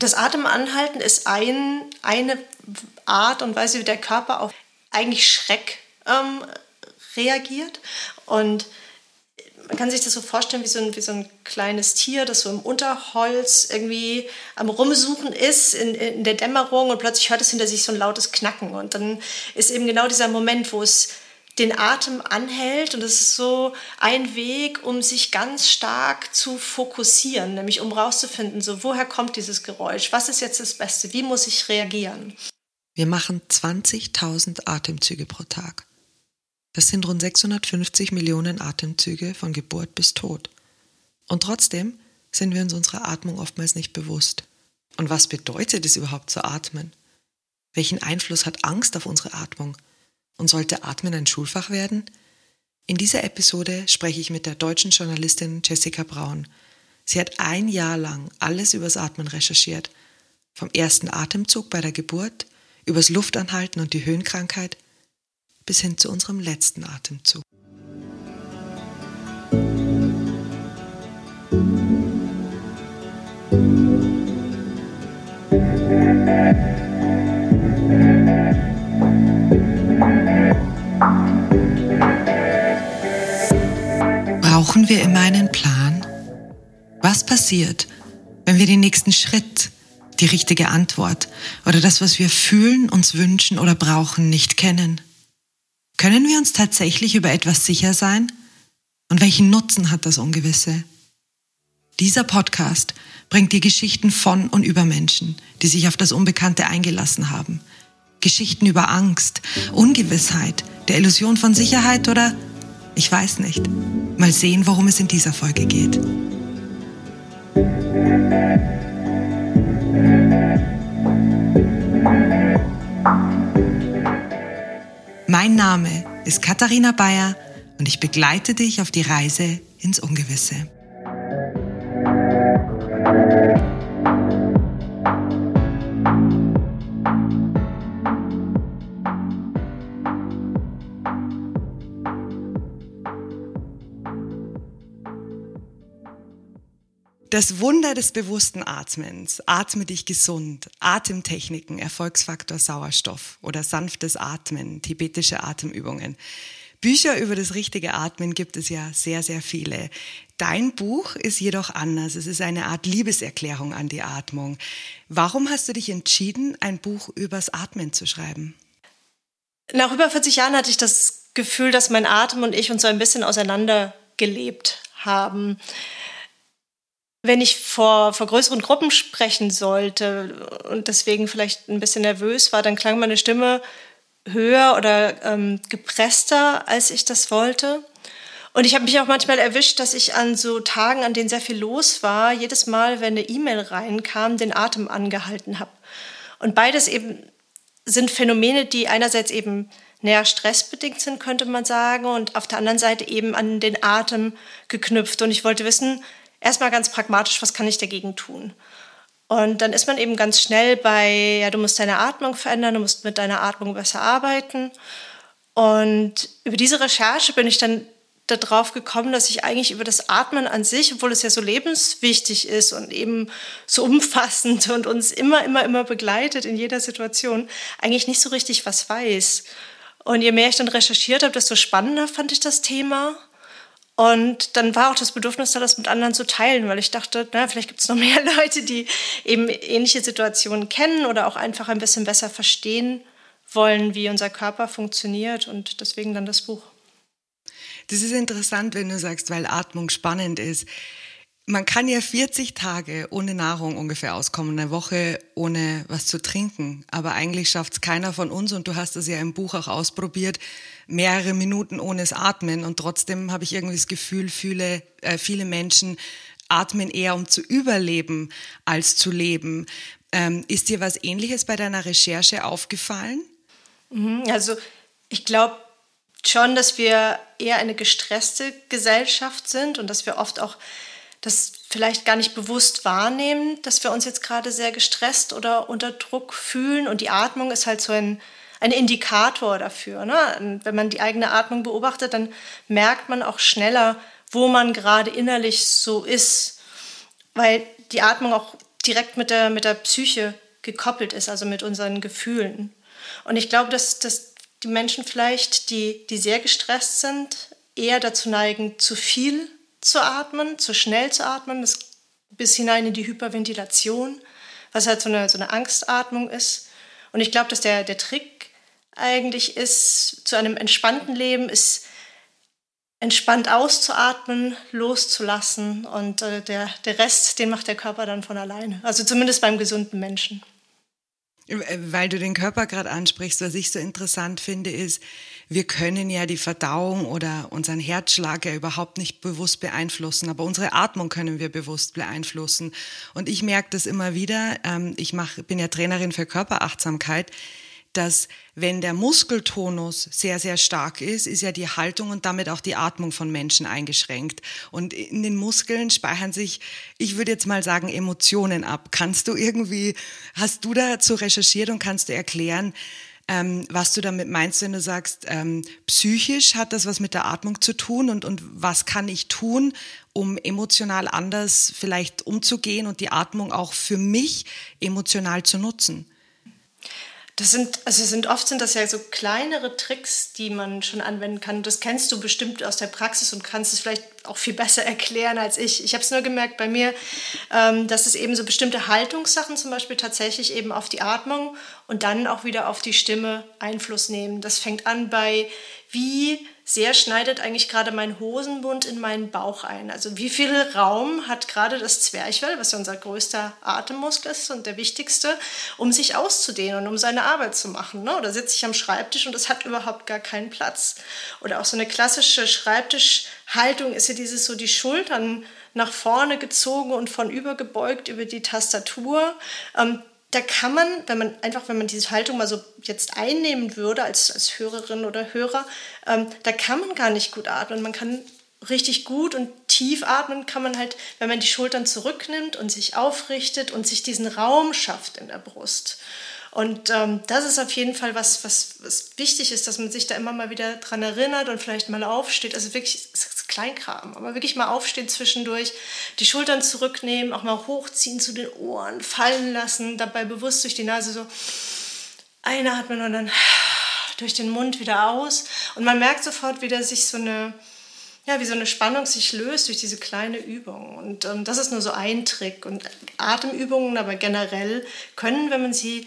Das Atemanhalten ist ein, eine Art und Weise, wie der Körper auf eigentlich Schreck ähm, reagiert. Und man kann sich das so vorstellen wie so, ein, wie so ein kleines Tier, das so im Unterholz irgendwie am Rumsuchen ist in, in der Dämmerung und plötzlich hört es hinter sich so ein lautes Knacken. Und dann ist eben genau dieser Moment, wo es den Atem anhält und es ist so ein Weg, um sich ganz stark zu fokussieren, nämlich um rauszufinden, so woher kommt dieses Geräusch, was ist jetzt das Beste, wie muss ich reagieren. Wir machen 20.000 Atemzüge pro Tag. Das sind rund 650 Millionen Atemzüge von Geburt bis Tod. Und trotzdem sind wir uns unserer Atmung oftmals nicht bewusst. Und was bedeutet es überhaupt zu atmen? Welchen Einfluss hat Angst auf unsere Atmung? Und sollte Atmen ein Schulfach werden? In dieser Episode spreche ich mit der deutschen Journalistin Jessica Braun. Sie hat ein Jahr lang alles übers Atmen recherchiert. Vom ersten Atemzug bei der Geburt, übers Luftanhalten und die Höhenkrankheit – bis hin zu unserem letzten Atemzug. Brauchen wir immer einen Plan? Was passiert, wenn wir den nächsten Schritt, die richtige Antwort oder das, was wir fühlen, uns wünschen oder brauchen, nicht kennen? Können wir uns tatsächlich über etwas sicher sein? Und welchen Nutzen hat das Ungewisse? Dieser Podcast bringt dir Geschichten von und über Menschen, die sich auf das Unbekannte eingelassen haben. Geschichten über Angst, Ungewissheit, der Illusion von Sicherheit oder ich weiß nicht. Mal sehen, worum es in dieser Folge geht. Mein Name ist Katharina Bayer und ich begleite dich auf die Reise ins Ungewisse. Das Wunder des bewussten Atmens. Atme dich gesund. Atemtechniken, Erfolgsfaktor Sauerstoff oder sanftes Atmen, tibetische Atemübungen. Bücher über das richtige Atmen gibt es ja sehr, sehr viele. Dein Buch ist jedoch anders. Es ist eine Art Liebeserklärung an die Atmung. Warum hast du dich entschieden, ein Buch übers Atmen zu schreiben? Nach über 40 Jahren hatte ich das Gefühl, dass mein Atem und ich uns so ein bisschen auseinandergelebt haben wenn ich vor, vor größeren Gruppen sprechen sollte und deswegen vielleicht ein bisschen nervös war, dann klang meine Stimme höher oder ähm, gepresster, als ich das wollte. Und ich habe mich auch manchmal erwischt, dass ich an so Tagen, an denen sehr viel los war, jedes Mal, wenn eine E-Mail reinkam, den Atem angehalten habe. Und beides eben sind Phänomene, die einerseits eben näher stressbedingt sind, könnte man sagen, und auf der anderen Seite eben an den Atem geknüpft. Und ich wollte wissen, erstmal ganz pragmatisch, was kann ich dagegen tun? Und dann ist man eben ganz schnell bei, ja, du musst deine Atmung verändern, du musst mit deiner Atmung besser arbeiten. Und über diese Recherche bin ich dann darauf gekommen, dass ich eigentlich über das Atmen an sich, obwohl es ja so lebenswichtig ist und eben so umfassend und uns immer, immer, immer begleitet in jeder Situation, eigentlich nicht so richtig was weiß. Und je mehr ich dann recherchiert habe, desto spannender fand ich das Thema. Und dann war auch das Bedürfnis da, das mit anderen zu teilen, weil ich dachte, na, vielleicht gibt es noch mehr Leute, die eben ähnliche Situationen kennen oder auch einfach ein bisschen besser verstehen wollen, wie unser Körper funktioniert und deswegen dann das Buch. Das ist interessant, wenn du sagst, weil Atmung spannend ist. Man kann ja 40 Tage ohne Nahrung ungefähr auskommen, eine Woche ohne was zu trinken. Aber eigentlich schafft es keiner von uns und du hast es ja im Buch auch ausprobiert, mehrere Minuten ohne das Atmen. Und trotzdem habe ich irgendwie das Gefühl, viele, äh, viele Menschen atmen eher, um zu überleben, als zu leben. Ähm, ist dir was Ähnliches bei deiner Recherche aufgefallen? Mhm, also ich glaube schon, dass wir eher eine gestresste Gesellschaft sind und dass wir oft auch das vielleicht gar nicht bewusst wahrnehmen, dass wir uns jetzt gerade sehr gestresst oder unter Druck fühlen. Und die Atmung ist halt so ein, ein Indikator dafür. Ne? Wenn man die eigene Atmung beobachtet, dann merkt man auch schneller, wo man gerade innerlich so ist, weil die Atmung auch direkt mit der, mit der Psyche gekoppelt ist, also mit unseren Gefühlen. Und ich glaube, dass, dass die Menschen vielleicht, die, die sehr gestresst sind, eher dazu neigen, zu viel zu atmen, zu schnell zu atmen, bis hinein in die Hyperventilation, was halt so eine, so eine Angstatmung ist. Und ich glaube, dass der, der Trick eigentlich ist, zu einem entspannten Leben, ist entspannt auszuatmen, loszulassen und äh, der, der Rest, den macht der Körper dann von alleine. Also zumindest beim gesunden Menschen. Weil du den Körper gerade ansprichst, was ich so interessant finde, ist, wir können ja die Verdauung oder unseren Herzschlag ja überhaupt nicht bewusst beeinflussen, aber unsere Atmung können wir bewusst beeinflussen. Und ich merke das immer wieder, ähm, ich mach, bin ja Trainerin für Körperachtsamkeit, dass wenn der Muskeltonus sehr, sehr stark ist, ist ja die Haltung und damit auch die Atmung von Menschen eingeschränkt. Und in den Muskeln speichern sich, ich würde jetzt mal sagen, Emotionen ab. Kannst du irgendwie, hast du dazu recherchiert und kannst du erklären, ähm, was du damit meinst, wenn du sagst, ähm, psychisch hat das was mit der Atmung zu tun und, und was kann ich tun, um emotional anders vielleicht umzugehen und die Atmung auch für mich emotional zu nutzen? Das sind, also sind oft sind das ja so kleinere Tricks, die man schon anwenden kann. Das kennst du bestimmt aus der Praxis und kannst es vielleicht auch viel besser erklären als ich. Ich habe es nur gemerkt bei mir, ähm, dass es eben so bestimmte Haltungssachen zum Beispiel tatsächlich eben auf die Atmung und dann auch wieder auf die Stimme Einfluss nehmen. Das fängt an bei wie sehr schneidet eigentlich gerade mein Hosenbund in meinen Bauch ein. Also wie viel Raum hat gerade das Zwerchfell, was ja unser größter Atemmuskel ist und der wichtigste, um sich auszudehnen und um seine Arbeit zu machen. Ne? Oder sitze ich am Schreibtisch und es hat überhaupt gar keinen Platz. Oder auch so eine klassische Schreibtischhaltung ist ja dieses so die Schultern nach vorne gezogen und von übergebeugt über die Tastatur. Ähm, da kann man, wenn man einfach, wenn man diese Haltung mal so jetzt einnehmen würde als, als Hörerin oder Hörer, ähm, da kann man gar nicht gut atmen. Man kann richtig gut und tief atmen, kann man halt, wenn man die Schultern zurücknimmt und sich aufrichtet und sich diesen Raum schafft in der Brust. Und ähm, das ist auf jeden Fall was, was, was wichtig ist, dass man sich da immer mal wieder dran erinnert und vielleicht mal aufsteht. Also wirklich, es Kleinkram, aber wirklich mal aufstehen zwischendurch, die Schultern zurücknehmen, auch mal hochziehen zu den Ohren, fallen lassen, dabei bewusst durch die Nase so einatmen und dann durch den Mund wieder aus. Und man merkt sofort, wie da sich so eine, ja, wie so eine Spannung sich löst durch diese kleine Übung. Und ähm, das ist nur so ein Trick. Und Atemübungen aber generell können, wenn man sie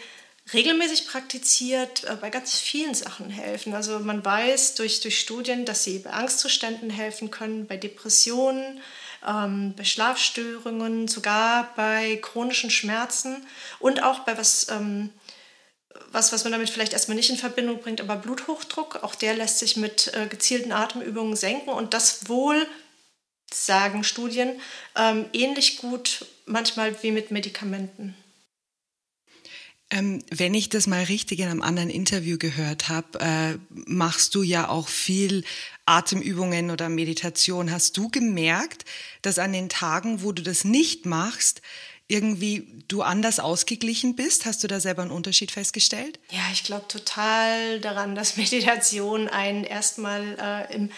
regelmäßig praktiziert, äh, bei ganz vielen Sachen helfen. Also man weiß durch, durch Studien, dass sie bei Angstzuständen helfen können, bei Depressionen, ähm, bei Schlafstörungen, sogar bei chronischen Schmerzen und auch bei was, ähm, was, was man damit vielleicht erstmal nicht in Verbindung bringt, aber Bluthochdruck, auch der lässt sich mit äh, gezielten Atemübungen senken und das wohl, sagen Studien, ähm, ähnlich gut manchmal wie mit Medikamenten. Ähm, wenn ich das mal richtig in einem anderen Interview gehört habe, äh, machst du ja auch viel Atemübungen oder Meditation. Hast du gemerkt, dass an den Tagen, wo du das nicht machst, irgendwie du anders ausgeglichen bist? Hast du da selber einen Unterschied festgestellt? Ja, ich glaube total daran, dass Meditation einen erstmal äh, im,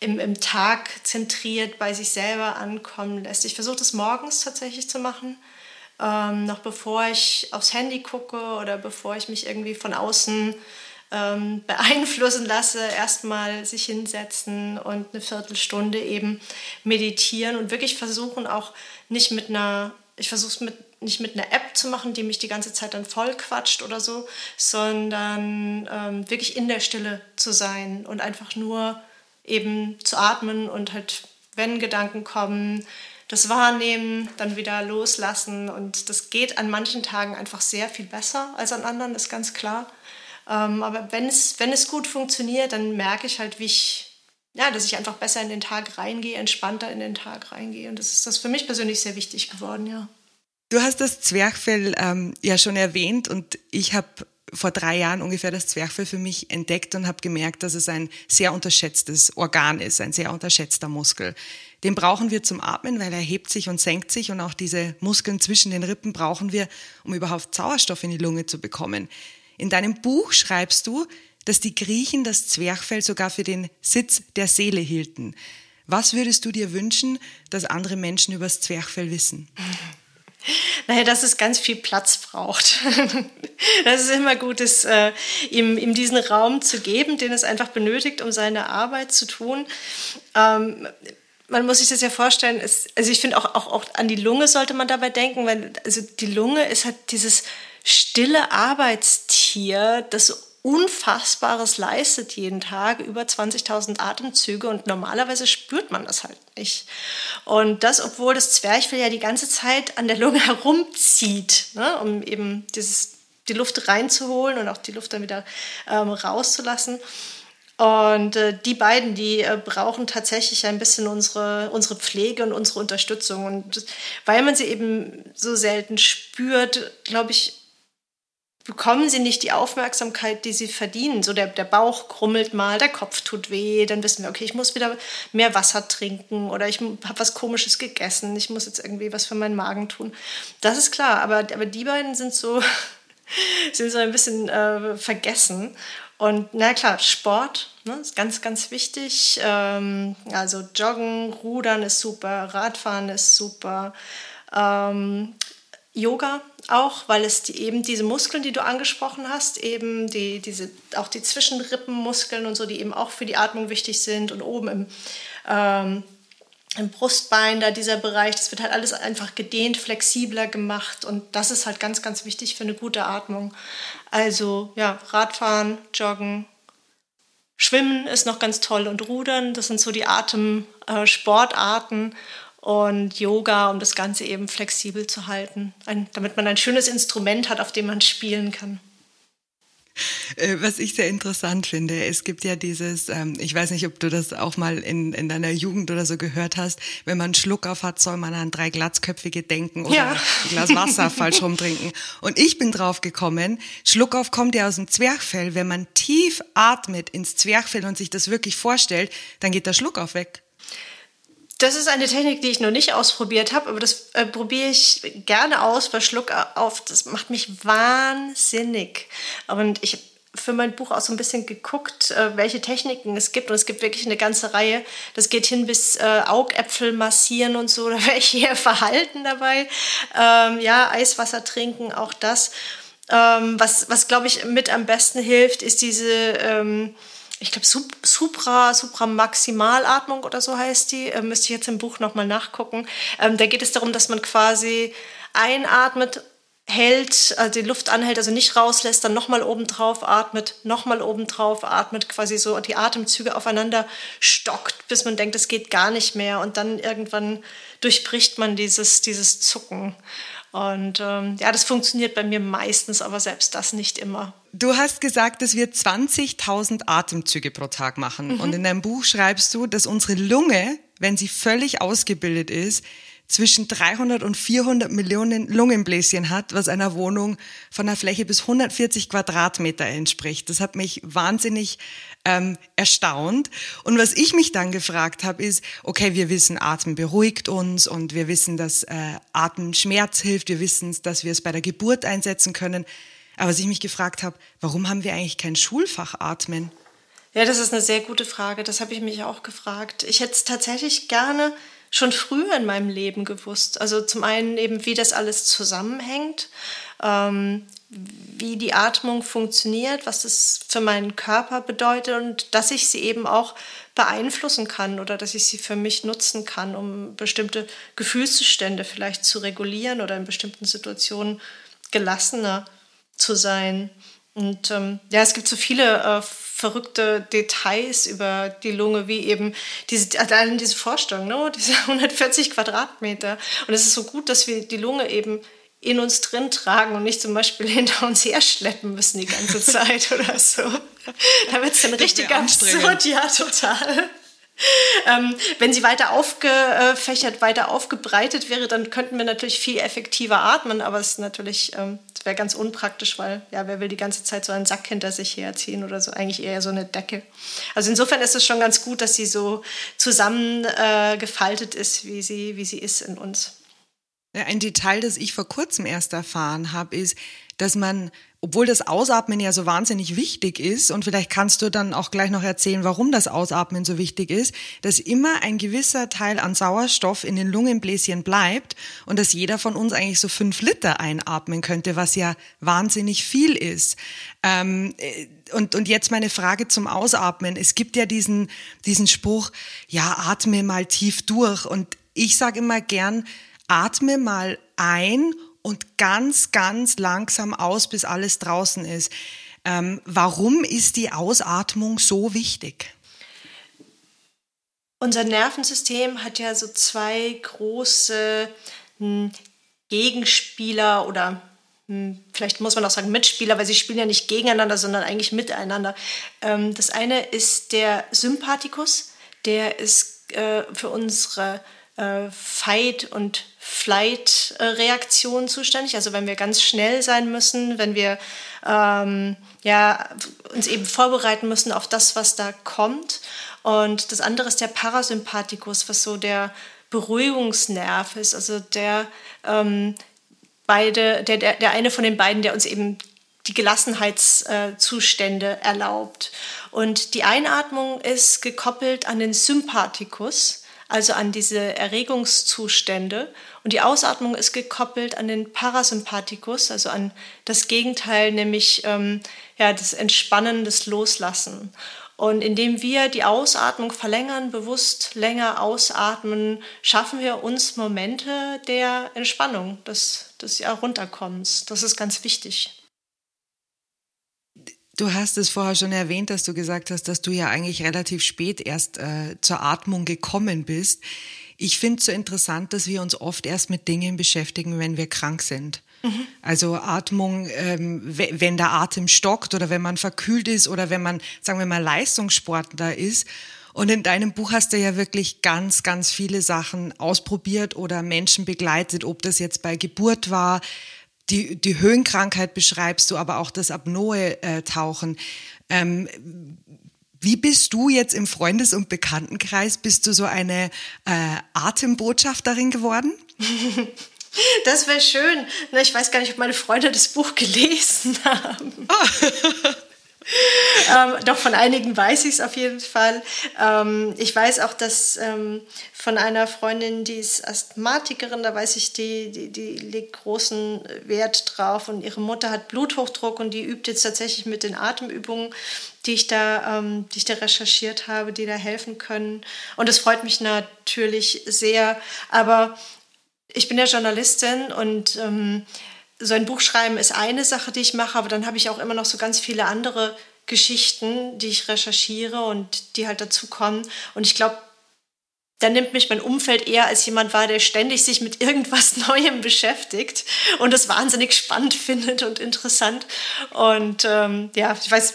im, im Tag zentriert bei sich selber ankommen lässt. Ich versuche das morgens tatsächlich zu machen ähm, noch bevor ich aufs Handy gucke oder bevor ich mich irgendwie von außen ähm, beeinflussen lasse, erstmal sich hinsetzen und eine Viertelstunde eben meditieren und wirklich versuchen auch nicht mit einer, ich versuche es mit nicht mit einer App zu machen, die mich die ganze Zeit dann voll quatscht oder so, sondern ähm, wirklich in der Stille zu sein und einfach nur eben zu atmen und halt, wenn Gedanken kommen, das Wahrnehmen, dann wieder loslassen. Und das geht an manchen Tagen einfach sehr viel besser als an anderen, ist ganz klar. Ähm, aber wenn es, wenn es gut funktioniert, dann merke ich halt, wie ich, ja, dass ich einfach besser in den Tag reingehe, entspannter in den Tag reingehe. Und das ist das für mich persönlich sehr wichtig geworden, ja. Du hast das Zwerchfell ähm, ja schon erwähnt und ich habe vor drei Jahren ungefähr das Zwerchfell für mich entdeckt und habe gemerkt, dass es ein sehr unterschätztes Organ ist, ein sehr unterschätzter Muskel. Den brauchen wir zum Atmen, weil er hebt sich und senkt sich und auch diese Muskeln zwischen den Rippen brauchen wir, um überhaupt Sauerstoff in die Lunge zu bekommen. In deinem Buch schreibst du, dass die Griechen das Zwerchfell sogar für den Sitz der Seele hielten. Was würdest du dir wünschen, dass andere Menschen über das Zwerchfell wissen? Naja, dass es ganz viel Platz braucht. Das ist immer gut, es, äh, ihm, ihm diesen Raum zu geben, den es einfach benötigt, um seine Arbeit zu tun. Ähm, man muss sich das ja vorstellen, es, also ich finde auch, auch, auch an die Lunge sollte man dabei denken, weil also die Lunge ist halt dieses stille Arbeitstier, das Unfassbares leistet jeden Tag, über 20.000 Atemzüge und normalerweise spürt man das halt nicht. Und das, obwohl das Zwerchfell ja die ganze Zeit an der Lunge herumzieht, ne, um eben dieses, die Luft reinzuholen und auch die Luft dann wieder ähm, rauszulassen. Und äh, die beiden, die äh, brauchen tatsächlich ein bisschen unsere, unsere Pflege und unsere Unterstützung. Und weil man sie eben so selten spürt, glaube ich, bekommen sie nicht die Aufmerksamkeit, die sie verdienen. So der, der Bauch krummelt mal, der Kopf tut weh, dann wissen wir, okay, ich muss wieder mehr Wasser trinken oder ich habe was Komisches gegessen, ich muss jetzt irgendwie was für meinen Magen tun. Das ist klar, aber, aber die beiden sind so, sind so ein bisschen äh, vergessen. Und na klar, Sport ne, ist ganz, ganz wichtig. Ähm, also Joggen, Rudern ist super, Radfahren ist super. Ähm, Yoga auch, weil es die, eben diese Muskeln, die du angesprochen hast, eben die, diese, auch die Zwischenrippenmuskeln und so, die eben auch für die Atmung wichtig sind und oben im, ähm, im Brustbein, da dieser Bereich, das wird halt alles einfach gedehnt, flexibler gemacht und das ist halt ganz, ganz wichtig für eine gute Atmung. Also ja, Radfahren, Joggen, Schwimmen ist noch ganz toll und Rudern, das sind so die Atemsportarten. Äh, und Yoga, um das Ganze eben flexibel zu halten, ein, damit man ein schönes Instrument hat, auf dem man spielen kann. Äh, was ich sehr interessant finde, es gibt ja dieses, ähm, ich weiß nicht, ob du das auch mal in, in deiner Jugend oder so gehört hast, wenn man einen Schluck auf hat, soll man an drei Glatzköpfige denken oder ja. ein Glas Wasser falsch rumtrinken. Und ich bin drauf gekommen, Schluck auf kommt ja aus dem Zwerchfell. Wenn man tief atmet ins Zwerchfell und sich das wirklich vorstellt, dann geht der Schluck auf weg. Das ist eine Technik, die ich noch nicht ausprobiert habe, aber das äh, probiere ich gerne aus, weil Schluck auf, das macht mich wahnsinnig. Und ich habe für mein Buch auch so ein bisschen geguckt, äh, welche Techniken es gibt. Und es gibt wirklich eine ganze Reihe. Das geht hin bis äh, Augäpfel massieren und so. Da wäre ich eher verhalten dabei. Ähm, ja, Eiswasser trinken, auch das. Ähm, was, was glaube ich, mit am besten hilft, ist diese... Ähm, ich glaube, Supra, Supra-Maximalatmung oder so heißt die. Äh, müsste ich jetzt im Buch nochmal nachgucken. Ähm, da geht es darum, dass man quasi einatmet, hält, also die Luft anhält, also nicht rauslässt, dann nochmal oben drauf atmet, nochmal oben drauf atmet, quasi so die Atemzüge aufeinander stockt, bis man denkt, es geht gar nicht mehr. Und dann irgendwann durchbricht man dieses, dieses Zucken. Und ähm, ja, das funktioniert bei mir meistens, aber selbst das nicht immer. Du hast gesagt, dass wir 20.000 Atemzüge pro Tag machen. Mhm. Und in deinem Buch schreibst du, dass unsere Lunge, wenn sie völlig ausgebildet ist, zwischen 300 und 400 Millionen Lungenbläschen hat, was einer Wohnung von einer Fläche bis 140 Quadratmeter entspricht. Das hat mich wahnsinnig ähm, erstaunt. Und was ich mich dann gefragt habe, ist, okay, wir wissen, Atmen beruhigt uns und wir wissen, dass äh, Atmen Schmerz hilft, wir wissen, dass wir es bei der Geburt einsetzen können. Aber was ich mich gefragt habe, warum haben wir eigentlich kein Schulfach Atmen? Ja, das ist eine sehr gute Frage. Das habe ich mich auch gefragt. Ich hätte es tatsächlich gerne schon früher in meinem Leben gewusst. Also zum einen eben, wie das alles zusammenhängt, ähm, wie die Atmung funktioniert, was das für meinen Körper bedeutet und dass ich sie eben auch beeinflussen kann oder dass ich sie für mich nutzen kann, um bestimmte Gefühlszustände vielleicht zu regulieren oder in bestimmten Situationen gelassener zu sein. Und ähm, ja, es gibt so viele äh, verrückte Details über die Lunge, wie eben diese, allein diese Vorstellung, ne? diese 140 Quadratmeter. Und es ist so gut, dass wir die Lunge eben in uns drin tragen und nicht zum Beispiel hinter uns herschleppen müssen die ganze Zeit oder so. Da wird es dann richtig absurd, ja, total. Ähm, wenn sie weiter aufgefächert, weiter aufgebreitet wäre, dann könnten wir natürlich viel effektiver atmen, aber es ist natürlich ähm, wäre ganz unpraktisch, weil ja, wer will die ganze Zeit so einen Sack hinter sich herziehen oder so, eigentlich eher so eine Decke. Also insofern ist es schon ganz gut, dass sie so zusammengefaltet äh, ist, wie sie, wie sie ist in uns. Ein Detail, das ich vor kurzem erst erfahren habe, ist, dass man, obwohl das Ausatmen ja so wahnsinnig wichtig ist, und vielleicht kannst du dann auch gleich noch erzählen, warum das Ausatmen so wichtig ist, dass immer ein gewisser Teil an Sauerstoff in den Lungenbläschen bleibt und dass jeder von uns eigentlich so fünf Liter einatmen könnte, was ja wahnsinnig viel ist. Ähm, äh, und, und jetzt meine Frage zum Ausatmen. Es gibt ja diesen, diesen Spruch, ja, atme mal tief durch. Und ich sage immer gern, atme mal ein und ganz, ganz langsam aus, bis alles draußen ist. Ähm, warum ist die Ausatmung so wichtig? Unser Nervensystem hat ja so zwei große hm, Gegenspieler oder hm, vielleicht muss man auch sagen Mitspieler, weil sie spielen ja nicht gegeneinander, sondern eigentlich miteinander. Ähm, das eine ist der Sympathikus, der ist äh, für unsere äh, Fight- und Flight-Reaktion zuständig. Also wenn wir ganz schnell sein müssen, wenn wir ähm, ja, uns eben vorbereiten müssen auf das, was da kommt. Und das andere ist der Parasympathikus, was so der Beruhigungsnerv ist, also der ähm, beide, der, der, der eine von den beiden, der uns eben die Gelassenheitszustände erlaubt. Und die Einatmung ist gekoppelt an den Sympathikus also an diese Erregungszustände. Und die Ausatmung ist gekoppelt an den Parasympathikus, also an das Gegenteil, nämlich ähm, ja, das Entspannen, das Loslassen. Und indem wir die Ausatmung verlängern, bewusst länger ausatmen, schaffen wir uns Momente der Entspannung, des, des ja, Runterkommens. Das ist ganz wichtig. Du hast es vorher schon erwähnt, dass du gesagt hast, dass du ja eigentlich relativ spät erst äh, zur Atmung gekommen bist. Ich finde es so interessant, dass wir uns oft erst mit Dingen beschäftigen, wenn wir krank sind. Mhm. Also Atmung, ähm, wenn der Atem stockt oder wenn man verkühlt ist oder wenn man, sagen wir mal, Leistungssportler ist. Und in deinem Buch hast du ja wirklich ganz, ganz viele Sachen ausprobiert oder Menschen begleitet, ob das jetzt bei Geburt war, die, die Höhenkrankheit beschreibst du, aber auch das Apnoe-Tauchen. Ähm, wie bist du jetzt im Freundes- und Bekanntenkreis? Bist du so eine äh, Atembotschafterin geworden? Das wäre schön. Ich weiß gar nicht, ob meine Freunde das Buch gelesen haben. Oh. ähm, doch von einigen weiß ich es auf jeden Fall. Ähm, ich weiß auch, dass ähm, von einer Freundin, die ist Asthmatikerin, da weiß ich, die, die, die legt großen Wert drauf und ihre Mutter hat Bluthochdruck und die übt jetzt tatsächlich mit den Atemübungen, die ich da, ähm, die ich da recherchiert habe, die da helfen können. Und das freut mich natürlich sehr. Aber ich bin ja Journalistin und ähm, so ein Buch schreiben ist eine Sache, die ich mache, aber dann habe ich auch immer noch so ganz viele andere Geschichten, die ich recherchiere und die halt dazu kommen. Und ich glaube, da nimmt mich mein Umfeld eher als jemand wahr, der ständig sich mit irgendwas Neuem beschäftigt und das wahnsinnig spannend findet und interessant. Und ähm, ja, ich weiß,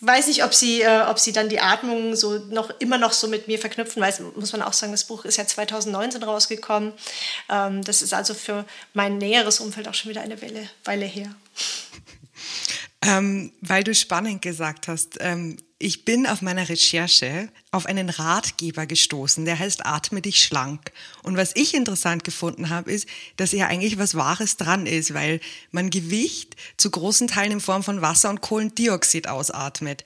weiß nicht, ob sie, äh, ob sie dann die Atmung so noch immer noch so mit mir verknüpfen, weil muss man auch sagen, das Buch ist ja 2019 rausgekommen. Ähm, das ist also für mein näheres Umfeld auch schon wieder eine Weile, Weile her. Ähm, weil du spannend gesagt hast, ähm, ich bin auf meiner Recherche auf einen Ratgeber gestoßen, der heißt Atme dich schlank. Und was ich interessant gefunden habe, ist, dass ja eigentlich was Wahres dran ist, weil man Gewicht zu großen Teilen in Form von Wasser und Kohlendioxid ausatmet.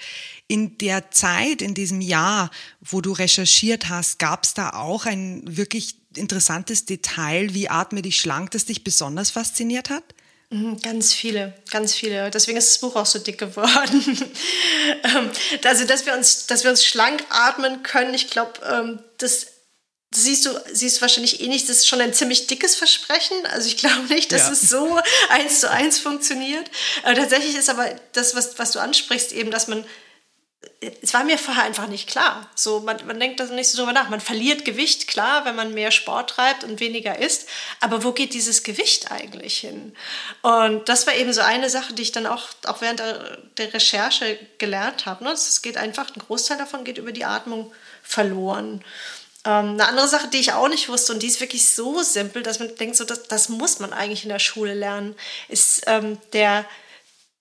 In der Zeit, in diesem Jahr, wo du recherchiert hast, gab es da auch ein wirklich interessantes Detail, wie Atme dich schlank, das dich besonders fasziniert hat? Mhm, ganz viele, ganz viele. Deswegen ist das Buch auch so dick geworden. Ähm, also, dass wir uns, dass wir uns schlank atmen können, ich glaube, ähm, das siehst du, siehst wahrscheinlich eh nicht. Das ist schon ein ziemlich dickes Versprechen. Also ich glaube nicht, dass ja. es so eins zu eins funktioniert. Aber tatsächlich ist aber das, was, was du ansprichst, eben, dass man es war mir vorher einfach nicht klar. So, man, man denkt da nicht so drüber nach. Man verliert Gewicht, klar, wenn man mehr Sport treibt und weniger isst. Aber wo geht dieses Gewicht eigentlich hin? Und das war eben so eine Sache, die ich dann auch, auch während der, der Recherche gelernt habe. Ne? Geht einfach, ein Großteil davon geht über die Atmung verloren. Ähm, eine andere Sache, die ich auch nicht wusste und die ist wirklich so simpel, dass man denkt, so, das, das muss man eigentlich in der Schule lernen, ist ähm, der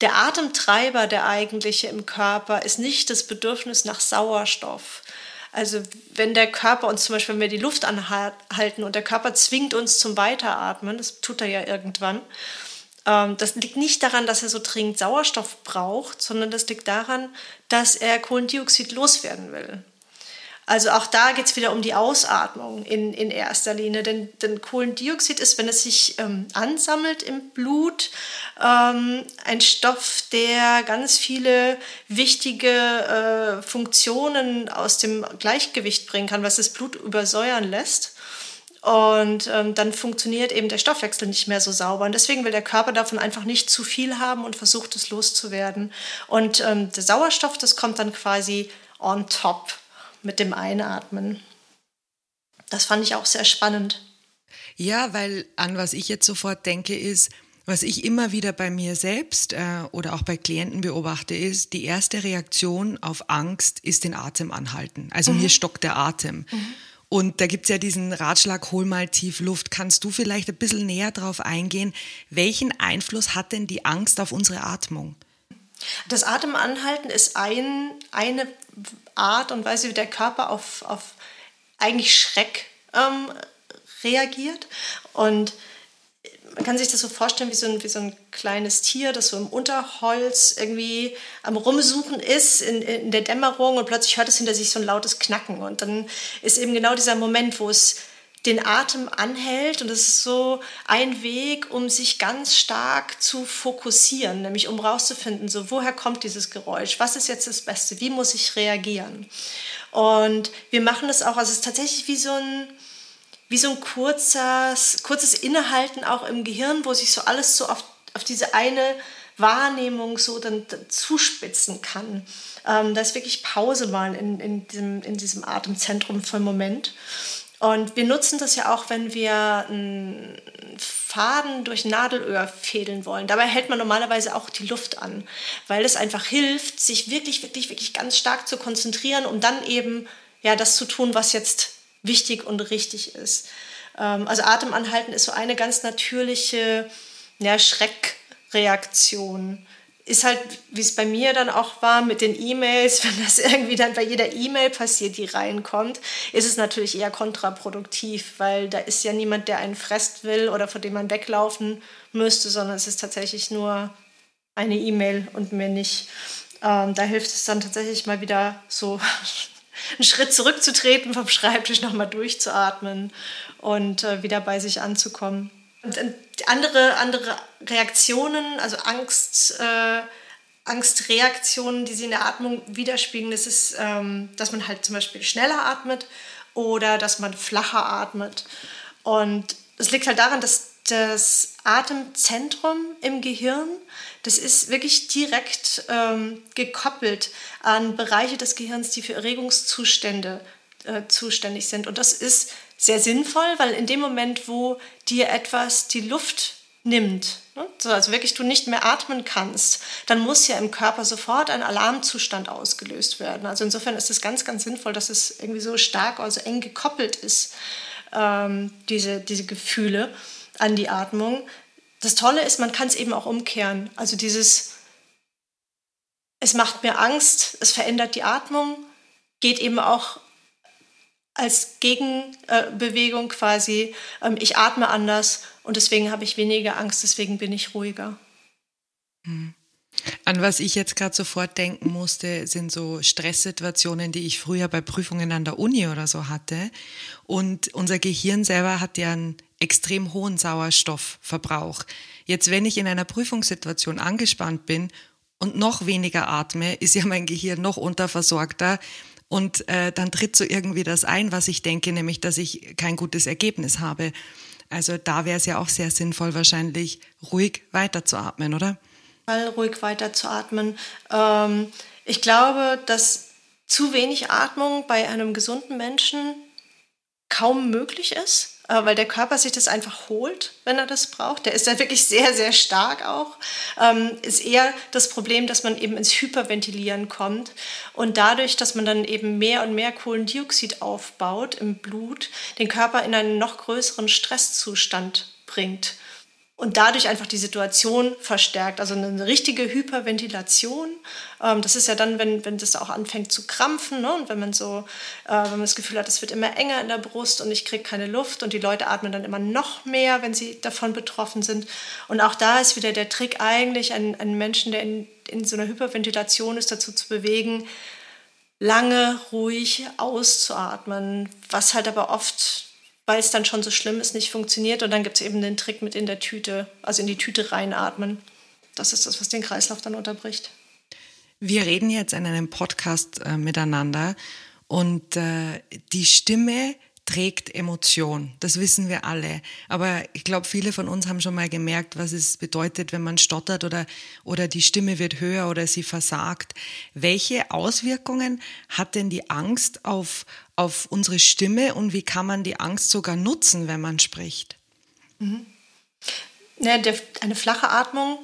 der Atemtreiber, der eigentliche im Körper, ist nicht das Bedürfnis nach Sauerstoff. Also wenn der Körper uns zum Beispiel, wenn wir die Luft anhalten und der Körper zwingt uns zum Weiteratmen, das tut er ja irgendwann, ähm, das liegt nicht daran, dass er so dringend Sauerstoff braucht, sondern das liegt daran, dass er Kohlendioxid loswerden will. Also auch da geht es wieder um die Ausatmung in, in erster Linie. Denn, denn Kohlendioxid ist, wenn es sich ähm, ansammelt im Blut, ähm, ein Stoff, der ganz viele wichtige äh, Funktionen aus dem Gleichgewicht bringen kann, was das Blut übersäuern lässt. Und ähm, dann funktioniert eben der Stoffwechsel nicht mehr so sauber. Und deswegen will der Körper davon einfach nicht zu viel haben und versucht es loszuwerden. Und ähm, der Sauerstoff, das kommt dann quasi on top mit dem Einatmen. Das fand ich auch sehr spannend. Ja, weil an was ich jetzt sofort denke, ist, was ich immer wieder bei mir selbst äh, oder auch bei Klienten beobachte, ist, die erste Reaktion auf Angst ist den Atem anhalten. Also mhm. mir stockt der Atem. Mhm. Und da gibt es ja diesen Ratschlag, hol mal tief Luft. Kannst du vielleicht ein bisschen näher darauf eingehen, welchen Einfluss hat denn die Angst auf unsere Atmung? Das Atemanhalten ist ein, eine Art und Weise, wie der Körper auf, auf eigentlich Schreck ähm, reagiert. Und man kann sich das so vorstellen wie so, ein, wie so ein kleines Tier, das so im Unterholz irgendwie am Rumsuchen ist in, in der Dämmerung und plötzlich hört es hinter sich so ein lautes Knacken. Und dann ist eben genau dieser Moment, wo es den Atem anhält und es ist so ein Weg, um sich ganz stark zu fokussieren, nämlich um rauszufinden, so woher kommt dieses Geräusch, was ist jetzt das Beste, wie muss ich reagieren. Und wir machen das auch, also es ist tatsächlich wie so ein wie so ein kurzes, kurzes Innehalten auch im Gehirn, wo sich so alles so auf, auf diese eine Wahrnehmung so dann, zuspitzen kann. Ähm, da ist wirklich Pause mal in, in, diesem, in diesem Atemzentrum für einen Moment. Und wir nutzen das ja auch, wenn wir einen Faden durch Nadelöhr fädeln wollen. Dabei hält man normalerweise auch die Luft an, weil es einfach hilft, sich wirklich, wirklich, wirklich ganz stark zu konzentrieren, um dann eben ja, das zu tun, was jetzt wichtig und richtig ist. Ähm, also Atemanhalten ist so eine ganz natürliche ja, Schreckreaktion. Ist halt, wie es bei mir dann auch war mit den E-Mails, wenn das irgendwie dann bei jeder E-Mail passiert, die reinkommt, ist es natürlich eher kontraproduktiv, weil da ist ja niemand, der einen fresst will oder vor dem man weglaufen müsste, sondern es ist tatsächlich nur eine E-Mail und mir nicht. Ähm, da hilft es dann tatsächlich mal wieder so einen Schritt zurückzutreten vom Schreibtisch, nochmal durchzuatmen und äh, wieder bei sich anzukommen. Und äh, andere, andere Reaktionen, also Angst, äh, Angstreaktionen, die sie in der Atmung widerspiegeln, das ist, ähm, dass man halt zum Beispiel schneller atmet oder dass man flacher atmet. Und es liegt halt daran, dass das Atemzentrum im Gehirn, das ist wirklich direkt ähm, gekoppelt an Bereiche des Gehirns, die für Erregungszustände äh, zuständig sind. Und das ist sehr sinnvoll, weil in dem Moment, wo dir etwas die Luft nimmt, ne, also wirklich du nicht mehr atmen kannst, dann muss ja im Körper sofort ein Alarmzustand ausgelöst werden. Also insofern ist es ganz, ganz sinnvoll, dass es irgendwie so stark, also eng gekoppelt ist, ähm, diese, diese Gefühle an die Atmung. Das Tolle ist, man kann es eben auch umkehren. Also dieses, es macht mir Angst, es verändert die Atmung, geht eben auch als Gegenbewegung quasi, ähm, ich atme anders und deswegen habe ich weniger Angst, deswegen bin ich ruhiger. Hm. An was ich jetzt gerade sofort denken musste, sind so Stresssituationen, die ich früher bei Prüfungen an der Uni oder so hatte. Und unser Gehirn selber hat ja einen extrem hohen Sauerstoffverbrauch. Jetzt, wenn ich in einer Prüfungssituation angespannt bin und noch weniger atme, ist ja mein Gehirn noch unterversorgter. Und äh, dann tritt so irgendwie das ein, was ich denke, nämlich, dass ich kein gutes Ergebnis habe. Also da wäre es ja auch sehr sinnvoll, wahrscheinlich ruhig weiterzuatmen, oder? Ruhig weiterzuatmen. Ähm, ich glaube, dass zu wenig Atmung bei einem gesunden Menschen kaum möglich ist. Äh, weil der Körper sich das einfach holt, wenn er das braucht. Der ist ja wirklich sehr, sehr stark auch. Ähm, ist eher das Problem, dass man eben ins Hyperventilieren kommt und dadurch, dass man dann eben mehr und mehr Kohlendioxid aufbaut im Blut, den Körper in einen noch größeren Stresszustand bringt. Und dadurch einfach die Situation verstärkt. Also eine richtige Hyperventilation. Ähm, das ist ja dann, wenn, wenn das auch anfängt zu krampfen ne? und wenn man so, äh, wenn man das Gefühl hat, es wird immer enger in der Brust und ich kriege keine Luft und die Leute atmen dann immer noch mehr, wenn sie davon betroffen sind. Und auch da ist wieder der Trick eigentlich, einen, einen Menschen, der in, in so einer Hyperventilation ist, dazu zu bewegen, lange ruhig auszuatmen, was halt aber oft weil es dann schon so schlimm ist, nicht funktioniert. Und dann gibt es eben den Trick mit in der Tüte, also in die Tüte reinatmen. Das ist das, was den Kreislauf dann unterbricht. Wir reden jetzt in einem Podcast äh, miteinander und äh, die Stimme trägt Emotion. Das wissen wir alle. Aber ich glaube, viele von uns haben schon mal gemerkt, was es bedeutet, wenn man stottert oder, oder die Stimme wird höher oder sie versagt. Welche Auswirkungen hat denn die Angst auf, auf unsere Stimme und wie kann man die Angst sogar nutzen, wenn man spricht? Mhm. Ja, der, eine flache Atmung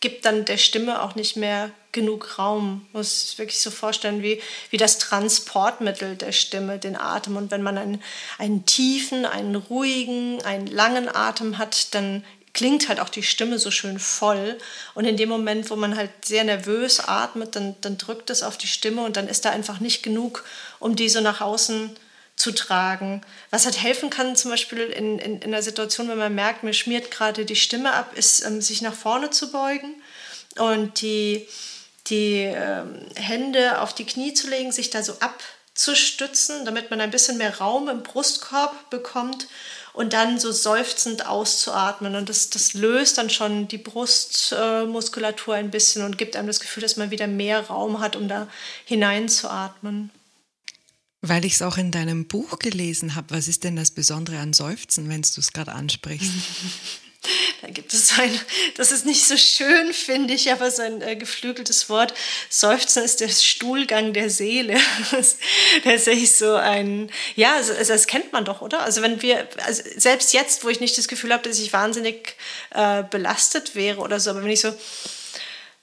gibt dann der Stimme auch nicht mehr genug Raum. Man muss wirklich so vorstellen, wie, wie das Transportmittel der Stimme, den Atem. Und wenn man einen, einen tiefen, einen ruhigen, einen langen Atem hat, dann klingt halt auch die Stimme so schön voll. Und in dem Moment, wo man halt sehr nervös atmet, dann, dann drückt es auf die Stimme und dann ist da einfach nicht genug, um die so nach außen zu tragen. Was halt helfen kann, zum Beispiel in, in, in einer Situation, wenn man merkt, mir schmiert gerade die Stimme ab, ist, ähm, sich nach vorne zu beugen und die, die ähm, Hände auf die Knie zu legen, sich da so abzustützen, damit man ein bisschen mehr Raum im Brustkorb bekommt und dann so seufzend auszuatmen. Und das, das löst dann schon die Brustmuskulatur ein bisschen und gibt einem das Gefühl, dass man wieder mehr Raum hat, um da hineinzuatmen. Weil ich es auch in deinem Buch gelesen habe, was ist denn das Besondere an Seufzen, wenn du es gerade ansprichst? Da gibt es ein, das ist nicht so schön, finde ich, aber so ein äh, geflügeltes Wort. Seufzen ist der Stuhlgang der Seele. Tatsächlich so ein, ja, also, also, das kennt man doch, oder? Also wenn wir, also selbst jetzt, wo ich nicht das Gefühl habe, dass ich wahnsinnig äh, belastet wäre oder so, aber wenn ich so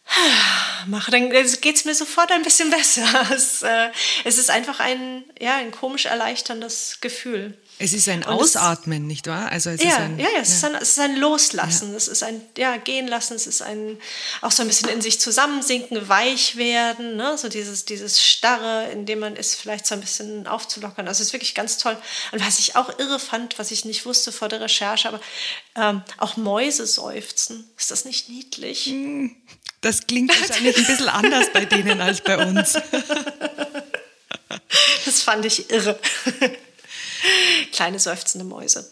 mache, dann geht es mir sofort ein bisschen besser. Es, äh, es ist einfach ein, ja, ein komisch erleichterndes Gefühl. Es ist ein Ausatmen, es, nicht wahr? Also es ja, ist ein, ja, ja, es, ja. Ist ein, es ist ein Loslassen, ja. es ist ein ja, Gehen lassen, es ist ein auch so ein bisschen in sich zusammensinken, weich werden, ne? so dieses, dieses Starre, in dem man ist, vielleicht so ein bisschen aufzulockern. Also es ist wirklich ganz toll. Und was ich auch irre fand, was ich nicht wusste vor der Recherche, aber ähm, auch Mäuse seufzen. Ist das nicht niedlich? Hm, das klingt wahrscheinlich ein bisschen anders bei denen als bei uns. Das fand ich irre. Kleine seufzende Mäuse.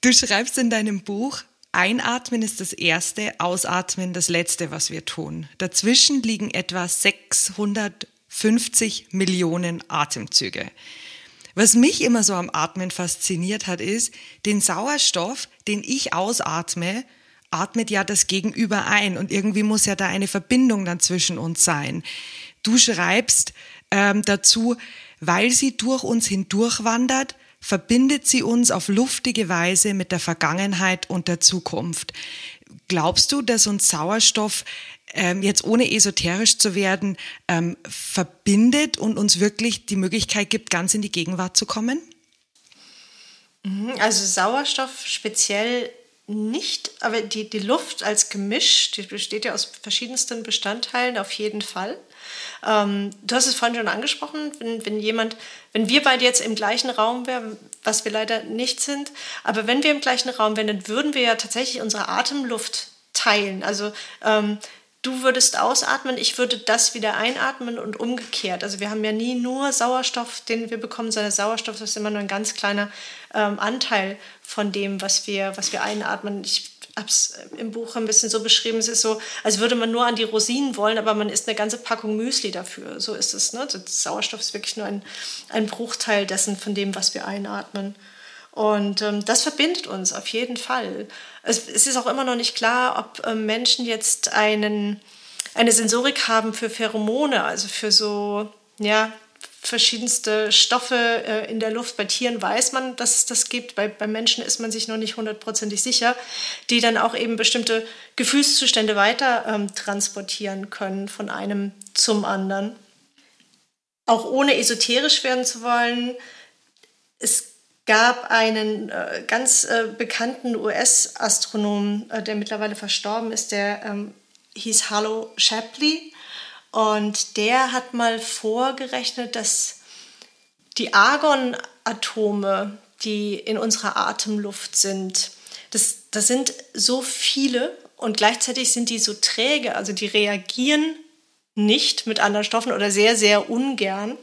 Du schreibst in deinem Buch, Einatmen ist das Erste, Ausatmen das Letzte, was wir tun. Dazwischen liegen etwa 650 Millionen Atemzüge. Was mich immer so am Atmen fasziniert hat, ist, den Sauerstoff, den ich ausatme, atmet ja das Gegenüber ein und irgendwie muss ja da eine Verbindung dann zwischen uns sein. Du schreibst ähm, dazu, weil sie durch uns hindurchwandert, verbindet sie uns auf luftige Weise mit der Vergangenheit und der Zukunft. Glaubst du, dass uns Sauerstoff ähm, jetzt ohne esoterisch zu werden ähm, verbindet und uns wirklich die Möglichkeit gibt, ganz in die Gegenwart zu kommen? Mhm, also Sauerstoff speziell nicht, aber die, die Luft als Gemisch, die besteht ja aus verschiedensten Bestandteilen auf jeden Fall. Ähm, du hast es vorhin schon angesprochen, wenn, wenn jemand, wenn wir beide jetzt im gleichen Raum wären, was wir leider nicht sind, aber wenn wir im gleichen Raum wären, dann würden wir ja tatsächlich unsere Atemluft teilen. Also ähm, du würdest ausatmen, ich würde das wieder einatmen und umgekehrt. Also wir haben ja nie nur Sauerstoff, den wir bekommen, sondern Sauerstoff ist immer nur ein ganz kleiner ähm, Anteil von dem, was wir, was wir einatmen. Ich habe es im Buch ein bisschen so beschrieben, es ist so, als würde man nur an die Rosinen wollen, aber man isst eine ganze Packung Müsli dafür. So ist es. Ne? Sauerstoff ist wirklich nur ein, ein Bruchteil dessen von dem, was wir einatmen. Und ähm, das verbindet uns auf jeden Fall. Es, es, ist auch immer noch nicht klar, ob ähm, Menschen jetzt einen, eine Sensorik haben für Pheromone, also für so, ja, verschiedenste Stoffe äh, in der Luft. Bei Tieren weiß man, dass es das gibt. Bei, bei Menschen ist man sich noch nicht hundertprozentig sicher, die dann auch eben bestimmte Gefühlszustände weiter ähm, transportieren können von einem zum anderen. Auch ohne esoterisch werden zu wollen, es gab einen äh, ganz äh, bekannten US-Astronomen, äh, der mittlerweile verstorben ist, der ähm, hieß Harlow Shapley. Und der hat mal vorgerechnet, dass die Argonatome, die in unserer Atemluft sind, das, das sind so viele und gleichzeitig sind die so träge, also die reagieren nicht mit anderen Stoffen oder sehr, sehr ungern,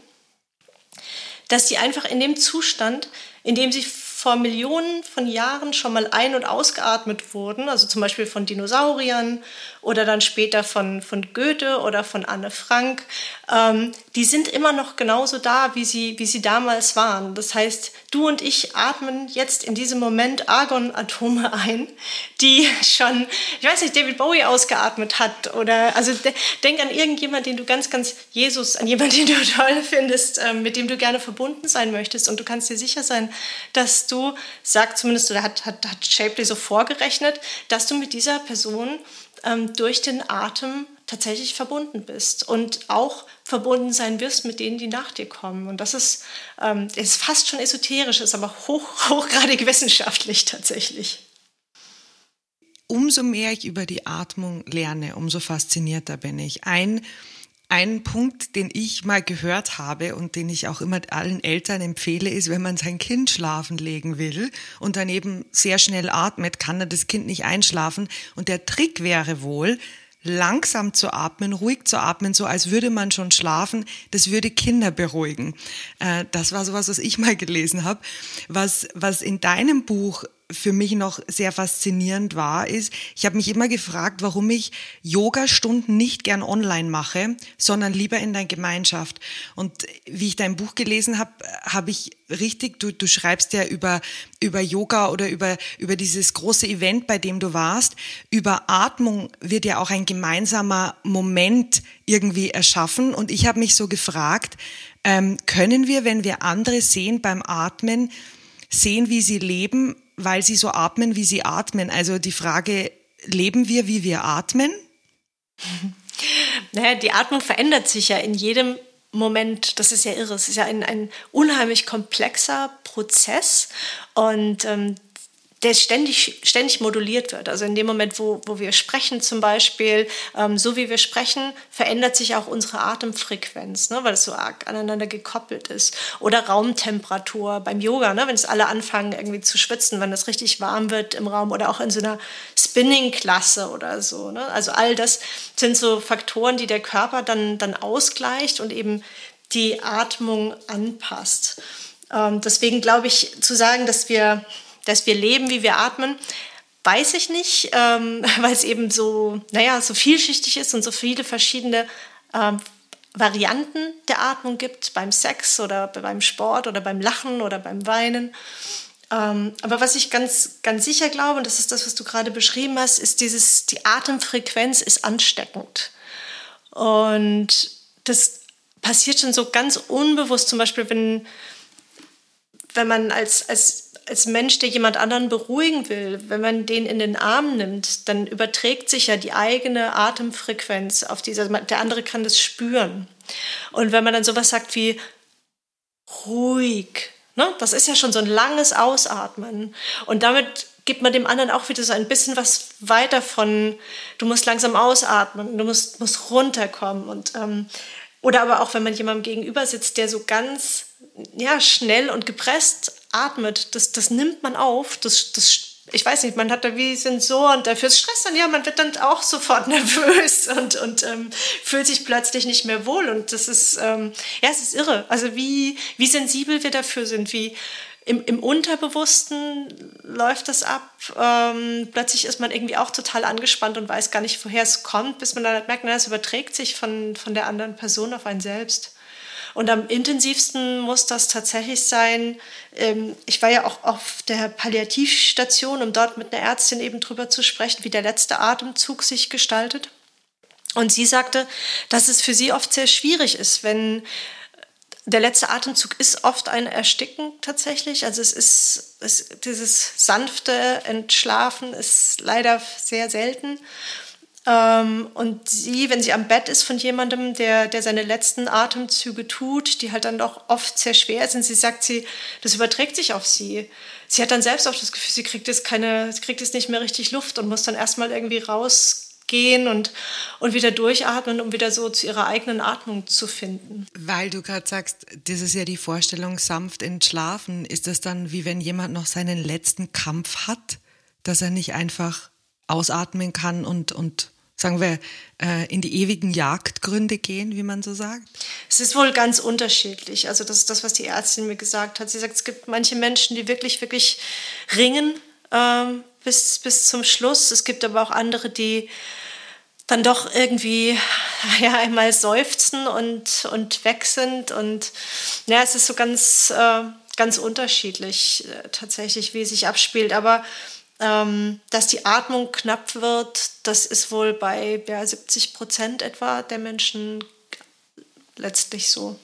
dass die einfach in dem Zustand indem sie vor Millionen von Jahren schon mal ein- und ausgeatmet wurden, also zum Beispiel von Dinosauriern oder dann später von, von Goethe oder von Anne Frank, ähm, die sind immer noch genauso da, wie sie, wie sie damals waren. Das heißt, du und ich atmen jetzt in diesem Moment Argonatome ein, die schon, ich weiß nicht, David Bowie ausgeatmet hat oder, also de denk an irgendjemand, den du ganz, ganz, Jesus, an jemanden, den du toll findest, ähm, mit dem du gerne verbunden sein möchtest und du kannst dir sicher sein, dass du, sagt zumindest, oder hat, hat, hat Shapley so vorgerechnet, dass du mit dieser Person ähm, durch den Atem tatsächlich verbunden bist und auch verbunden sein wirst mit denen, die nach dir kommen. Und das ist, ähm, ist fast schon esoterisch, ist aber hoch, hochgradig wissenschaftlich tatsächlich. Umso mehr ich über die Atmung lerne, umso faszinierter bin ich. Ein ein Punkt, den ich mal gehört habe und den ich auch immer allen Eltern empfehle, ist, wenn man sein Kind schlafen legen will und daneben sehr schnell atmet, kann er das Kind nicht einschlafen. Und der Trick wäre wohl, langsam zu atmen, ruhig zu atmen, so als würde man schon schlafen. Das würde Kinder beruhigen. Äh, das war sowas, was ich mal gelesen habe. Was, was in deinem Buch für mich noch sehr faszinierend war, ist, ich habe mich immer gefragt, warum ich Yoga-Stunden nicht gern online mache, sondern lieber in der Gemeinschaft. Und wie ich dein Buch gelesen habe, habe ich richtig, du, du schreibst ja über, über Yoga oder über, über dieses große Event, bei dem du warst. Über Atmung wird ja auch ein gemeinsamer Moment irgendwie erschaffen. Und ich habe mich so gefragt, ähm, können wir, wenn wir andere sehen beim Atmen, sehen, wie sie leben, weil sie so atmen, wie sie atmen. Also die Frage, leben wir, wie wir atmen? Naja, die Atmung verändert sich ja in jedem Moment. Das ist ja irre. Es ist ja ein, ein unheimlich komplexer Prozess. Und ähm, der ständig, ständig moduliert wird. Also in dem Moment, wo, wo wir sprechen zum Beispiel, ähm, so wie wir sprechen, verändert sich auch unsere Atemfrequenz, ne, weil es so arg aneinander gekoppelt ist. Oder Raumtemperatur beim Yoga, ne, wenn es alle anfangen irgendwie zu schwitzen, wenn es richtig warm wird im Raum oder auch in so einer Spinning-Klasse oder so. Ne. Also all das sind so Faktoren, die der Körper dann, dann ausgleicht und eben die Atmung anpasst. Ähm, deswegen glaube ich, zu sagen, dass wir dass wir leben, wie wir atmen, weiß ich nicht, ähm, weil es eben so, naja, so vielschichtig ist und so viele verschiedene ähm, Varianten der Atmung gibt, beim Sex oder beim Sport oder beim Lachen oder beim Weinen. Ähm, aber was ich ganz, ganz sicher glaube, und das ist das, was du gerade beschrieben hast, ist dieses, die Atemfrequenz ist ansteckend. Und das passiert schon so ganz unbewusst, zum Beispiel, wenn, wenn man als, als als Mensch, der jemand anderen beruhigen will, wenn man den in den Arm nimmt, dann überträgt sich ja die eigene Atemfrequenz auf diese, der andere kann das spüren. Und wenn man dann sowas sagt wie ruhig, ne, das ist ja schon so ein langes Ausatmen. Und damit gibt man dem anderen auch wieder so ein bisschen was weiter von, du musst langsam ausatmen, du musst, musst runterkommen. Und, ähm, oder aber auch, wenn man jemandem gegenüber sitzt, der so ganz ja, schnell und gepresst atmet, das, das nimmt man auf, das, das ich weiß nicht, man hat da wie Sensoren dafür Stress dann, ja, man wird dann auch sofort nervös und, und ähm, fühlt sich plötzlich nicht mehr wohl. Und das ist, ähm, ja, es ist irre. Also wie, wie sensibel wir dafür sind, wie im, im Unterbewussten läuft das ab. Ähm, plötzlich ist man irgendwie auch total angespannt und weiß gar nicht, woher es kommt, bis man dann merkt, na, es überträgt sich von, von der anderen Person auf einen selbst. Und am intensivsten muss das tatsächlich sein. Ähm, ich war ja auch auf der Palliativstation, um dort mit einer Ärztin eben drüber zu sprechen, wie der letzte Atemzug sich gestaltet. Und sie sagte, dass es für sie oft sehr schwierig ist, wenn der letzte Atemzug ist oft ein Ersticken tatsächlich. Also es ist, es, dieses sanfte Entschlafen ist leider sehr selten. Ähm, und sie, wenn sie am Bett ist von jemandem, der, der seine letzten Atemzüge tut, die halt dann doch oft sehr schwer sind, sie sagt sie, das überträgt sich auf sie. Sie hat dann selbst auch das Gefühl, sie kriegt jetzt keine, kriegt jetzt nicht mehr richtig Luft und muss dann erstmal irgendwie rausgehen und, und wieder durchatmen, um wieder so zu ihrer eigenen Atmung zu finden. Weil du gerade sagst, das ist ja die Vorstellung, sanft entschlafen. Ist das dann wie wenn jemand noch seinen letzten Kampf hat, dass er nicht einfach ausatmen kann und, und sagen wir, äh, in die ewigen Jagdgründe gehen, wie man so sagt? Es ist wohl ganz unterschiedlich. Also das ist das, was die Ärztin mir gesagt hat. Sie sagt, es gibt manche Menschen, die wirklich, wirklich ringen ähm, bis, bis zum Schluss. Es gibt aber auch andere, die dann doch irgendwie ja, einmal seufzen und, und weg sind. Und ja, es ist so ganz, äh, ganz unterschiedlich äh, tatsächlich, wie es sich abspielt. Aber ähm, dass die Atmung knapp wird, das ist wohl bei ja, 70 Prozent etwa der Menschen letztlich so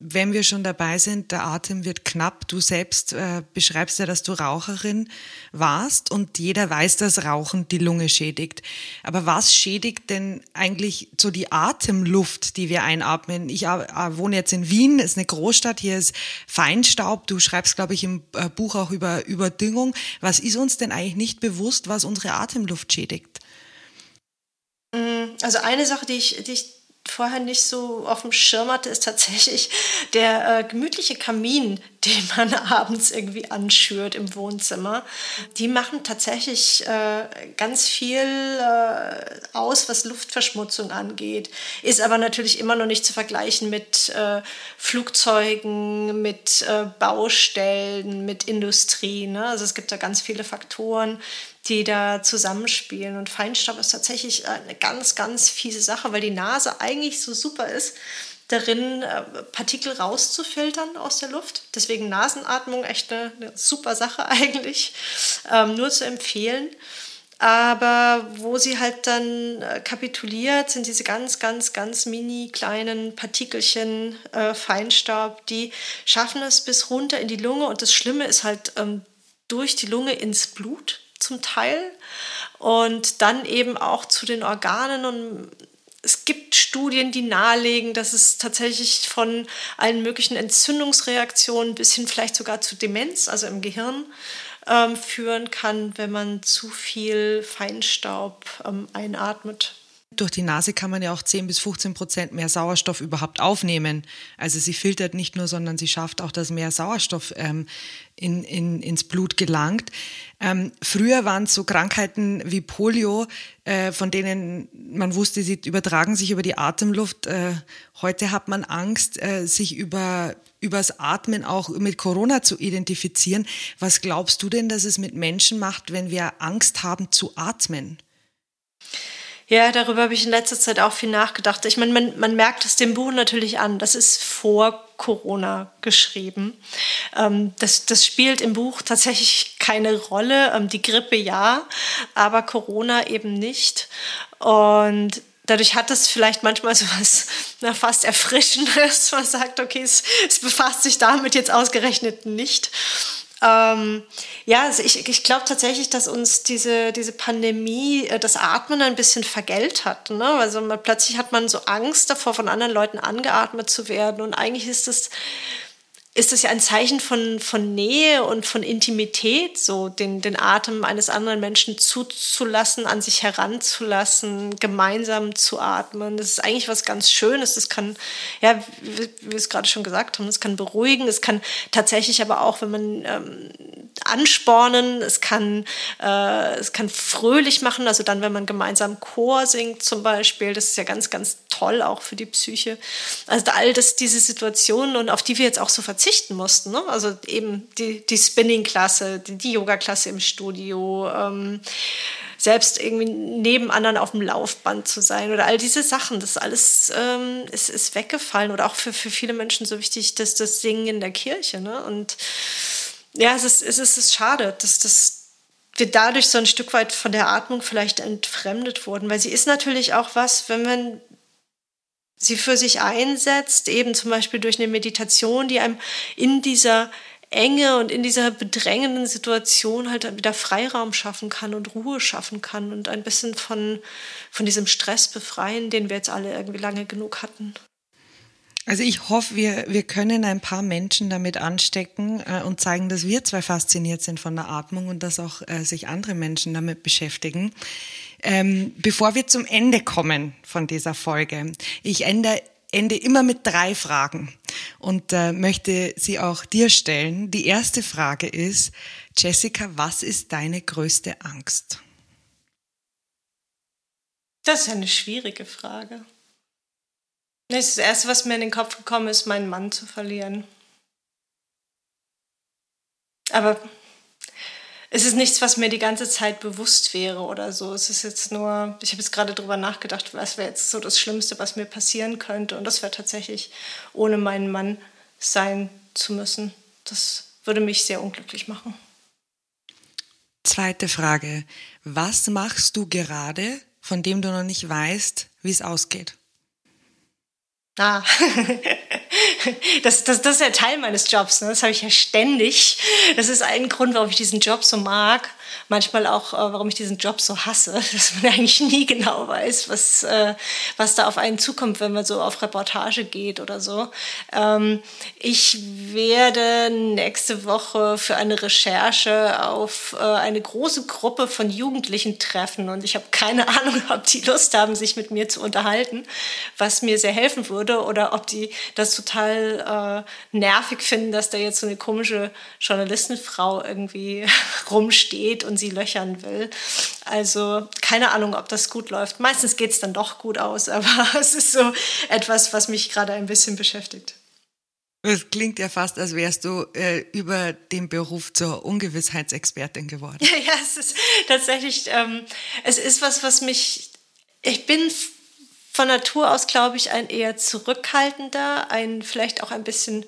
wenn wir schon dabei sind, der Atem wird knapp. Du selbst äh, beschreibst ja, dass du Raucherin warst und jeder weiß, dass Rauchen die Lunge schädigt. Aber was schädigt denn eigentlich so die Atemluft, die wir einatmen? Ich äh, wohne jetzt in Wien, ist eine Großstadt, hier ist Feinstaub. Du schreibst, glaube ich, im äh, Buch auch über Überdüngung. Was ist uns denn eigentlich nicht bewusst, was unsere Atemluft schädigt? Mm, also eine Sache, die ich, die ich vorher nicht so auf dem Schirm hatte, ist tatsächlich der äh, gemütliche Kamin, den man abends irgendwie anschürt im Wohnzimmer. Die machen tatsächlich äh, ganz viel äh, aus, was Luftverschmutzung angeht. Ist aber natürlich immer noch nicht zu vergleichen mit äh, Flugzeugen, mit äh, Baustellen, mit Industrie. Ne? Also es gibt da ganz viele Faktoren, die da zusammenspielen. Und Feinstaub ist tatsächlich eine ganz, ganz fiese Sache, weil die Nase eigentlich so super ist, darin äh, Partikel rauszufiltern aus der Luft. Deswegen Nasenatmung echt eine, eine super Sache eigentlich, ähm, nur zu empfehlen. Aber wo sie halt dann äh, kapituliert, sind diese ganz, ganz, ganz mini kleinen Partikelchen äh, Feinstaub, die schaffen es bis runter in die Lunge. Und das Schlimme ist halt ähm, durch die Lunge ins Blut zum Teil und dann eben auch zu den Organen und es gibt Studien, die nahelegen, dass es tatsächlich von allen möglichen Entzündungsreaktionen bis hin vielleicht sogar zu Demenz, also im Gehirn, ähm, führen kann, wenn man zu viel Feinstaub ähm, einatmet. Durch die Nase kann man ja auch 10 bis 15 Prozent mehr Sauerstoff überhaupt aufnehmen. Also sie filtert nicht nur, sondern sie schafft auch, dass mehr Sauerstoff ähm, in, in, ins Blut gelangt. Ähm, früher waren es so Krankheiten wie Polio, äh, von denen man wusste, sie übertragen sich über die Atemluft. Äh, heute hat man Angst, äh, sich über übers Atmen auch mit Corona zu identifizieren. Was glaubst du denn, dass es mit Menschen macht, wenn wir Angst haben zu atmen? Ja, darüber habe ich in letzter Zeit auch viel nachgedacht. Ich meine, man, man merkt es dem Buch natürlich an. Das ist vor Corona geschrieben. Ähm, das, das spielt im Buch tatsächlich keine Rolle. Ähm, die Grippe ja, aber Corona eben nicht. Und dadurch hat es vielleicht manchmal so was na, fast Erfrischendes. Man sagt, okay, es, es befasst sich damit jetzt ausgerechnet nicht. Ähm, ja, also ich, ich glaube tatsächlich, dass uns diese, diese Pandemie äh, das Atmen ein bisschen vergällt hat. Ne? Also man, plötzlich hat man so Angst davor, von anderen Leuten angeatmet zu werden. Und eigentlich ist es ist es ja ein Zeichen von, von Nähe und von Intimität, so den, den Atem eines anderen Menschen zuzulassen, an sich heranzulassen, gemeinsam zu atmen. Das ist eigentlich was ganz Schönes. Das kann, ja, wie, wir es gerade schon gesagt haben, es kann beruhigen, es kann tatsächlich aber auch, wenn man ähm, anspornen, es kann, äh, es kann fröhlich machen, also dann, wenn man gemeinsam Chor singt zum Beispiel, das ist ja ganz, ganz toll auch für die Psyche. Also all das, diese Situationen und auf die wir jetzt auch so verzichten mussten. Ne? Also eben die, die Spinning-Klasse, die, die Yoga-Klasse im Studio, ähm, selbst irgendwie neben anderen auf dem Laufband zu sein oder all diese Sachen, das alles ähm, ist, ist weggefallen oder auch für, für viele Menschen so wichtig, dass das Singen in der Kirche. Ne? Und ja, es ist, es ist, es ist schade, dass das wir dadurch so ein Stück weit von der Atmung vielleicht entfremdet wurden, weil sie ist natürlich auch was, wenn man sie für sich einsetzt, eben zum Beispiel durch eine Meditation, die einem in dieser Enge und in dieser bedrängenden Situation halt wieder Freiraum schaffen kann und Ruhe schaffen kann und ein bisschen von, von diesem Stress befreien, den wir jetzt alle irgendwie lange genug hatten. Also ich hoffe, wir, wir können ein paar Menschen damit anstecken äh, und zeigen, dass wir zwei fasziniert sind von der Atmung und dass auch äh, sich andere Menschen damit beschäftigen. Ähm, bevor wir zum Ende kommen von dieser Folge, ich ende, ende immer mit drei Fragen und äh, möchte sie auch dir stellen. Die erste Frage ist, Jessica, was ist deine größte Angst? Das ist eine schwierige Frage. Das Erste, was mir in den Kopf gekommen ist, meinen Mann zu verlieren. Aber es ist nichts, was mir die ganze Zeit bewusst wäre oder so. Es ist jetzt nur, ich habe jetzt gerade drüber nachgedacht, was wäre jetzt so das Schlimmste, was mir passieren könnte. Und das wäre tatsächlich, ohne meinen Mann sein zu müssen. Das würde mich sehr unglücklich machen. Zweite Frage. Was machst du gerade, von dem du noch nicht weißt, wie es ausgeht? Ah, das, das, das ist ja Teil meines Jobs. Ne? Das habe ich ja ständig. Das ist ein Grund, warum ich diesen Job so mag manchmal auch, äh, warum ich diesen Job so hasse, dass man eigentlich nie genau weiß, was, äh, was da auf einen zukommt, wenn man so auf Reportage geht oder so. Ähm, ich werde nächste Woche für eine Recherche auf äh, eine große Gruppe von Jugendlichen treffen und ich habe keine Ahnung, ob die Lust haben, sich mit mir zu unterhalten, was mir sehr helfen würde oder ob die das total nervig finden, dass da jetzt so eine komische Journalistenfrau irgendwie rumsteht und sie löchern will. Also keine Ahnung, ob das gut läuft. Meistens geht es dann doch gut aus, aber es ist so etwas, was mich gerade ein bisschen beschäftigt. Es klingt ja fast, als wärst du äh, über den Beruf zur Ungewissheitsexpertin geworden. Ja, ja es ist tatsächlich, ähm, es ist was, was mich, ich bin von Natur aus, glaube ich, ein eher zurückhaltender, ein vielleicht auch ein bisschen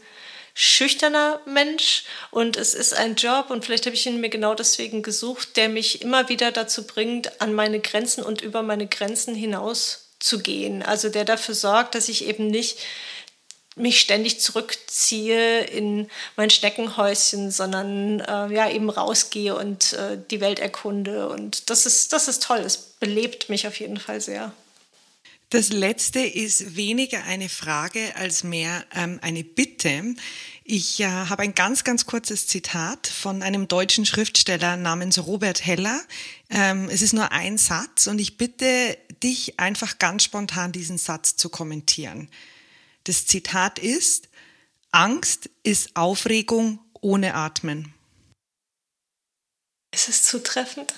schüchterner Mensch und es ist ein Job und vielleicht habe ich ihn mir genau deswegen gesucht, der mich immer wieder dazu bringt, an meine Grenzen und über meine Grenzen hinaus zu gehen. Also der dafür sorgt, dass ich eben nicht mich ständig zurückziehe in mein Schneckenhäuschen, sondern äh, ja eben rausgehe und äh, die Welt erkunde. Und das ist, das ist toll. Es belebt mich auf jeden Fall sehr. Das letzte ist weniger eine Frage als mehr ähm, eine Bitte. Ich äh, habe ein ganz, ganz kurzes Zitat von einem deutschen Schriftsteller namens Robert Heller. Ähm, es ist nur ein Satz und ich bitte dich einfach ganz spontan diesen Satz zu kommentieren. Das Zitat ist, Angst ist Aufregung ohne Atmen. Ist es zutreffend?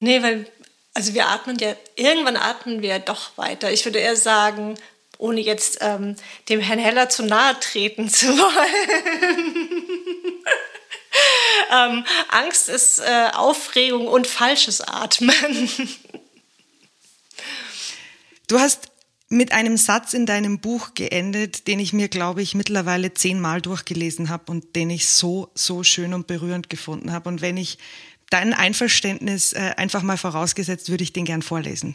Nee, weil also wir atmen ja, irgendwann atmen wir ja doch weiter. Ich würde eher sagen, ohne jetzt ähm, dem Herrn Heller zu nahe treten zu wollen. ähm, Angst ist äh, Aufregung und falsches Atmen. du hast mit einem Satz in deinem Buch geendet, den ich mir, glaube ich, mittlerweile zehnmal durchgelesen habe und den ich so, so schön und berührend gefunden habe. Und wenn ich dein Einverständnis äh, einfach mal vorausgesetzt, würde ich den gern vorlesen.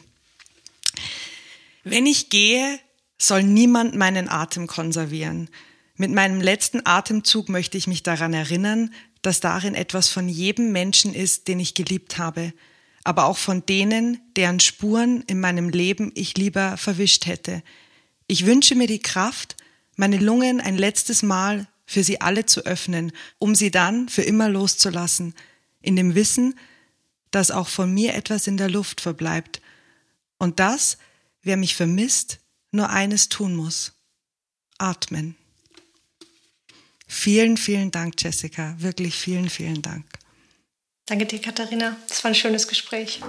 Wenn ich gehe, soll niemand meinen Atem konservieren. Mit meinem letzten Atemzug möchte ich mich daran erinnern, dass darin etwas von jedem Menschen ist, den ich geliebt habe, aber auch von denen, deren Spuren in meinem Leben ich lieber verwischt hätte. Ich wünsche mir die Kraft, meine Lungen ein letztes Mal für sie alle zu öffnen, um sie dann für immer loszulassen – in dem Wissen, dass auch von mir etwas in der Luft verbleibt und dass, wer mich vermisst, nur eines tun muss. Atmen. Vielen, vielen Dank, Jessica. Wirklich vielen, vielen Dank. Danke dir, Katharina. Das war ein schönes Gespräch.